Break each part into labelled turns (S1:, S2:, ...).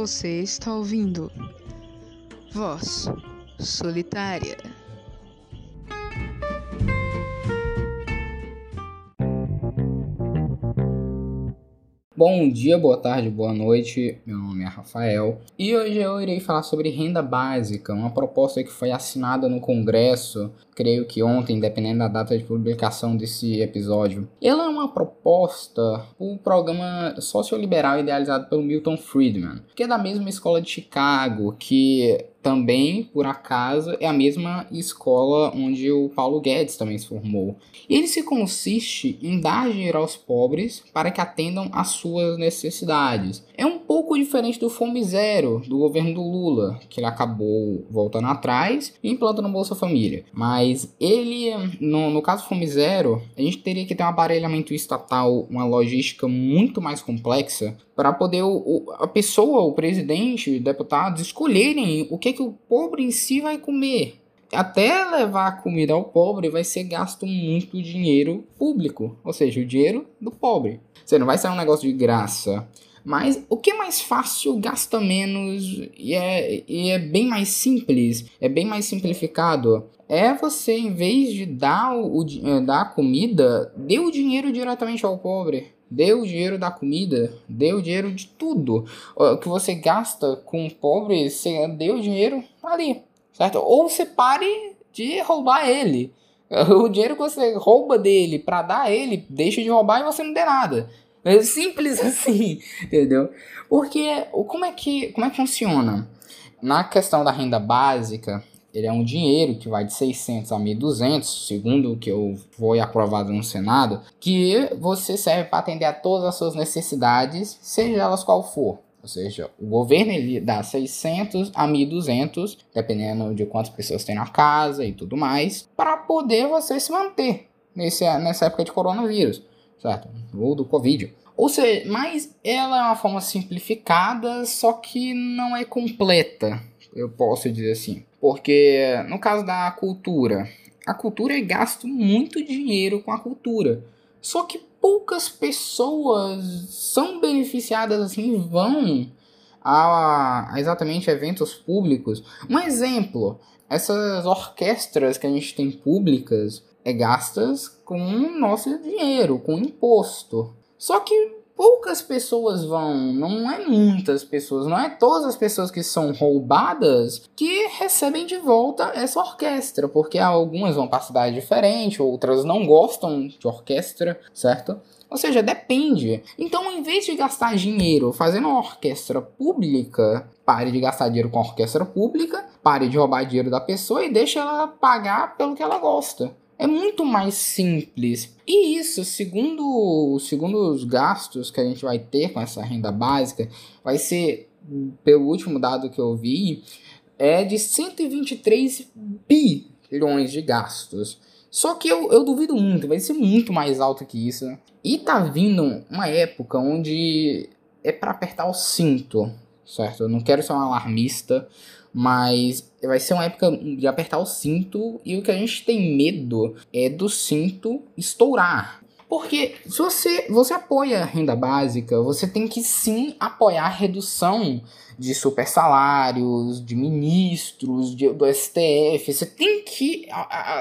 S1: Você está ouvindo Voz Solitária.
S2: Bom dia, boa tarde, boa noite. Meu nome é Rafael e hoje eu irei falar sobre renda básica, uma proposta que foi assinada no Congresso, creio que ontem, dependendo da data de publicação desse episódio. Ela é uma proposta o programa socioliberal idealizado pelo Milton Friedman, que é da mesma escola de Chicago, que também, por acaso, é a mesma escola onde o Paulo Guedes também se formou. Ele se consiste em dar dinheiro aos pobres para que atendam às suas necessidades. É um pouco diferente do Fome Zero do governo do Lula, que ele acabou voltando atrás e implantando Bolsa Família. Mas ele, no, no caso Fome Zero, a gente teria que ter um aparelhamento estatal, uma logística muito mais complexa para poder o, a pessoa, o presidente, deputados escolherem o que, que o pobre em si vai comer. Até levar comida ao pobre vai ser gasto muito dinheiro público, ou seja, o dinheiro do pobre. Você não vai ser um negócio de graça. Mas o que é mais fácil gasta menos e é, e é bem mais simples, é bem mais simplificado. É você, em vez de dar, o, o dar a comida, dê o dinheiro diretamente ao pobre. Dê o dinheiro da comida, dê o dinheiro de tudo. O que você gasta com o pobre, você dê o dinheiro ali, certo? Ou você pare de roubar ele. O dinheiro que você rouba dele para dar a ele, deixa de roubar e você não dê nada. É simples assim, entendeu? Porque como é que, como é que funciona? Na questão da renda básica, ele é um dinheiro que vai de 600 a 1.200, segundo o que eu foi aprovado no Senado, que você serve para atender a todas as suas necessidades, seja elas qual for. Ou seja, o governo ele dá 600 a 1.200, dependendo de quantas pessoas tem na casa e tudo mais, para poder você se manter nesse, nessa época de coronavírus, certo? Ou do Covid. Ou seja, mas ela é uma forma simplificada, só que não é completa, eu posso dizer assim. Porque no caso da cultura, a cultura é gasto muito dinheiro com a cultura. Só que poucas pessoas são beneficiadas assim, vão a, a exatamente eventos públicos. Um exemplo, essas orquestras que a gente tem públicas é gastas com nosso dinheiro, com imposto. Só que poucas pessoas vão, não é muitas pessoas, não é todas as pessoas que são roubadas que recebem de volta essa orquestra, porque algumas vão para cidade diferente, outras não gostam de orquestra, certo? Ou seja, depende. Então, em vez de gastar dinheiro fazendo uma orquestra pública, pare de gastar dinheiro com a orquestra pública, pare de roubar dinheiro da pessoa e deixe ela pagar pelo que ela gosta é muito mais simples. E isso, segundo, segundo os gastos que a gente vai ter com essa renda básica, vai ser, pelo último dado que eu vi, é de 123 bilhões de gastos. Só que eu, eu duvido muito, vai ser muito mais alto que isso. E tá vindo uma época onde é para apertar o cinto, certo? Eu não quero ser um alarmista, mas vai ser uma época de apertar o cinto e o que a gente tem medo é do cinto estourar. Porque se você, você apoia a renda básica, você tem que sim apoiar a redução de super salários, de ministros, de, do STF. Você tem que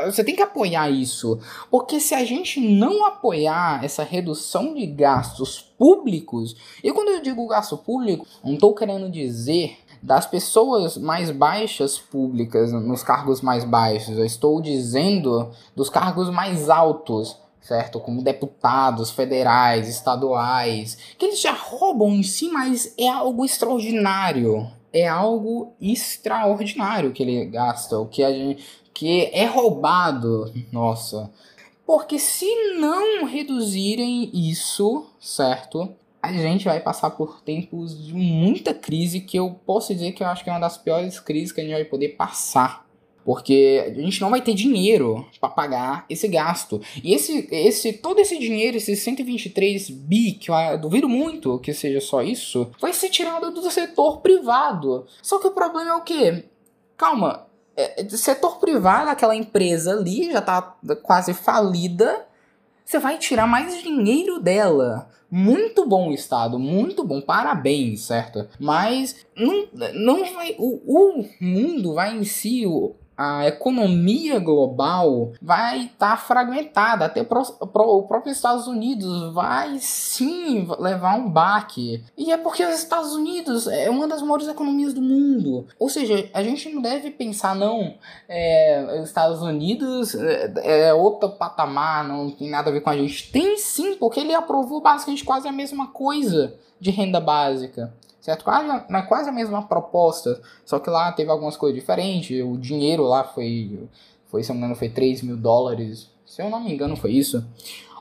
S2: você tem que apoiar isso, porque se a gente não apoiar essa redução de gastos públicos, e quando eu digo gasto público, não estou querendo dizer das pessoas mais baixas públicas, nos cargos mais baixos. Eu estou dizendo dos cargos mais altos, certo? Como deputados federais, estaduais, que eles já roubam em si, mas é algo extraordinário. É algo extraordinário que ele gasta, o que a gente que é roubado, nossa. Porque se não reduzirem isso, certo? A gente vai passar por tempos de muita crise que eu posso dizer que eu acho que é uma das piores crises que a gente vai poder passar. Porque a gente não vai ter dinheiro para pagar esse gasto. E esse, esse, todo esse dinheiro, esses 123 bi, que eu duvido muito que seja só isso, vai ser tirado do setor privado. Só que o problema é o quê? Calma, é, setor privado, aquela empresa ali já tá quase falida você vai tirar mais dinheiro dela. Muito bom Estado, muito bom, parabéns, certo? Mas não, não vai. O, o mundo vai em si, o, a economia global vai estar tá fragmentada. Até o próprio Estados Unidos vai sim levar um baque. E é porque os Estados Unidos é uma das maiores economias do mundo. Ou seja, a gente não deve pensar, não, é, os Estados Unidos é, é outro patamar, não tem nada a ver com a gente. Tem sim, porque ele aprovou basicamente quase a mesma coisa de renda básica certo? Quase, mas quase a mesma proposta, só que lá teve algumas coisas diferentes, o dinheiro lá foi, foi se não me engano, foi 3 mil dólares, se eu não me engano foi isso.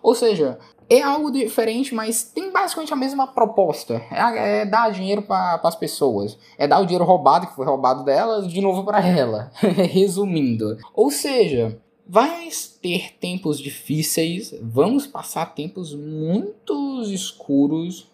S2: Ou seja, é algo diferente, mas tem basicamente a mesma proposta. É, é dar dinheiro para as pessoas. É dar o dinheiro roubado, que foi roubado delas, de novo para ela. Resumindo. Ou seja, vai ter tempos difíceis, vamos passar tempos muito escuros,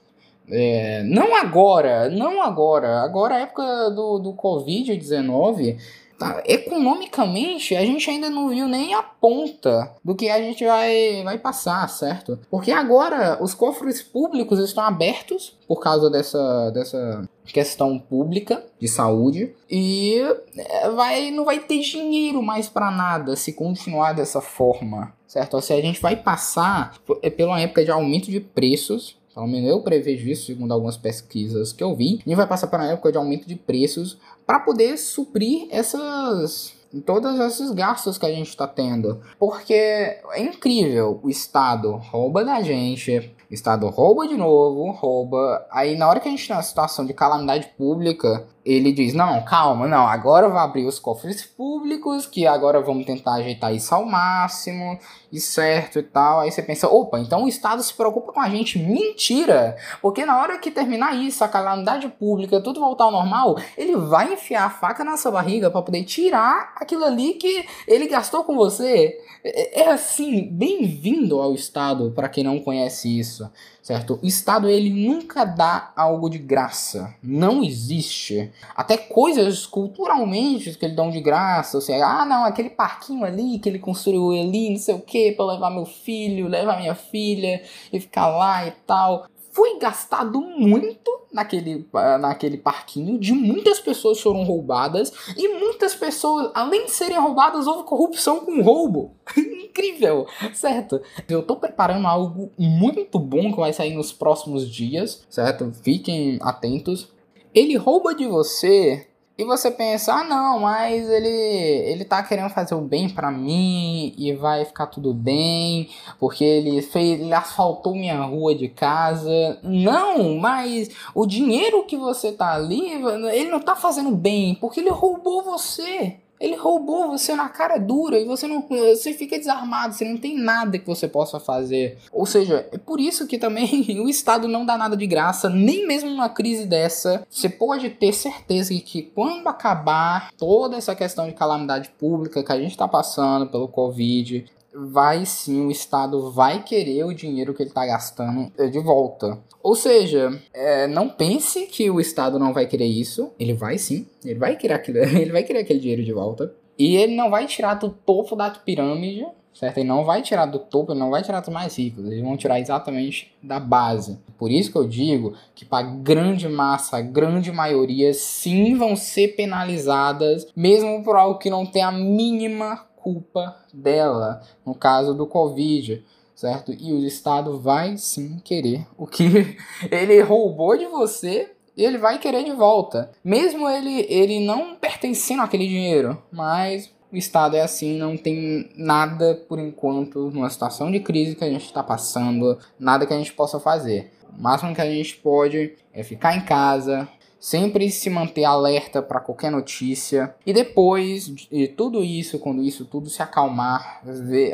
S2: é, não agora, não agora. Agora, a época do, do Covid-19, tá, economicamente, a gente ainda não viu nem a ponta do que a gente vai, vai passar, certo? Porque agora os cofres públicos estão abertos por causa dessa, dessa questão pública de saúde e é, vai, não vai ter dinheiro mais para nada se continuar dessa forma, certo? Ou seja, a gente vai passar pela época de aumento de preços pelo menos eu prevejo isso, segundo algumas pesquisas que eu vi. E vai passar para uma época de aumento de preços para poder suprir essas todos esses gastos que a gente está tendo. Porque é incrível, o Estado rouba da gente, o Estado rouba de novo, rouba. Aí na hora que a gente está na situação de calamidade pública, ele diz: Não, calma, não, agora vou abrir os cofres públicos, que agora vamos tentar ajeitar isso ao máximo, e certo e tal. Aí você pensa: opa, então o Estado se preocupa com a gente. Mentira! Porque na hora que terminar isso, a calamidade pública, tudo voltar ao normal, ele vai enfiar a faca na sua barriga para poder tirar aquilo ali que ele gastou com você. É, é assim, bem-vindo ao Estado, para quem não conhece isso certo? O Estado ele nunca dá algo de graça, não existe. Até coisas culturalmente que ele dão de graça, ou seja, ah não, aquele parquinho ali que ele construiu ali, não sei o que, para levar meu filho, levar minha filha e ficar lá e tal foi gastado muito naquele, naquele parquinho, de muitas pessoas foram roubadas, e muitas pessoas, além de serem roubadas, houve corrupção com roubo. Incrível, certo? Eu tô preparando algo muito bom que vai sair nos próximos dias, certo? Fiquem atentos. Ele rouba de você e você pensa, ah não, mas ele ele tá querendo fazer o bem para mim e vai ficar tudo bem, porque ele fez, ele asfaltou minha rua de casa. Não, mas o dinheiro que você tá ali, ele não tá fazendo bem, porque ele roubou você. Ele roubou você na cara dura e você não você fica desarmado, você não tem nada que você possa fazer. Ou seja, é por isso que também o Estado não dá nada de graça, nem mesmo numa crise dessa. Você pode ter certeza que quando acabar toda essa questão de calamidade pública que a gente está passando pelo Covid, vai sim, o Estado vai querer o dinheiro que ele está gastando de volta. Ou seja, é, não pense que o Estado não vai querer isso. Ele vai sim. Ele vai querer ele vai querer aquele dinheiro de volta. E ele não vai tirar do topo da pirâmide, certo? Ele não vai tirar do topo, ele não vai tirar dos mais ricos. Eles vão tirar exatamente da base. Por isso que eu digo que para grande massa, grande maioria, sim vão ser penalizadas, mesmo por algo que não tem a mínima culpa dela, no caso do Covid, certo? E o Estado vai sim querer o que ele roubou de você ele vai querer de volta. Mesmo ele, ele não pertencendo àquele dinheiro. Mas o Estado é assim, não tem nada por enquanto, numa situação de crise que a gente está passando, nada que a gente possa fazer. O máximo que a gente pode é ficar em casa, sempre se manter alerta para qualquer notícia. E depois de tudo isso, quando isso tudo se acalmar,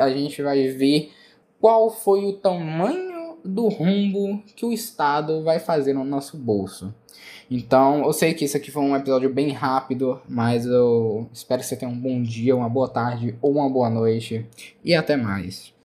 S2: a gente vai ver qual foi o tamanho do rumbo que o Estado vai fazer no nosso bolso. Então, eu sei que isso aqui foi um episódio bem rápido, mas eu espero que você tenha um bom dia, uma boa tarde ou uma boa noite. E até mais.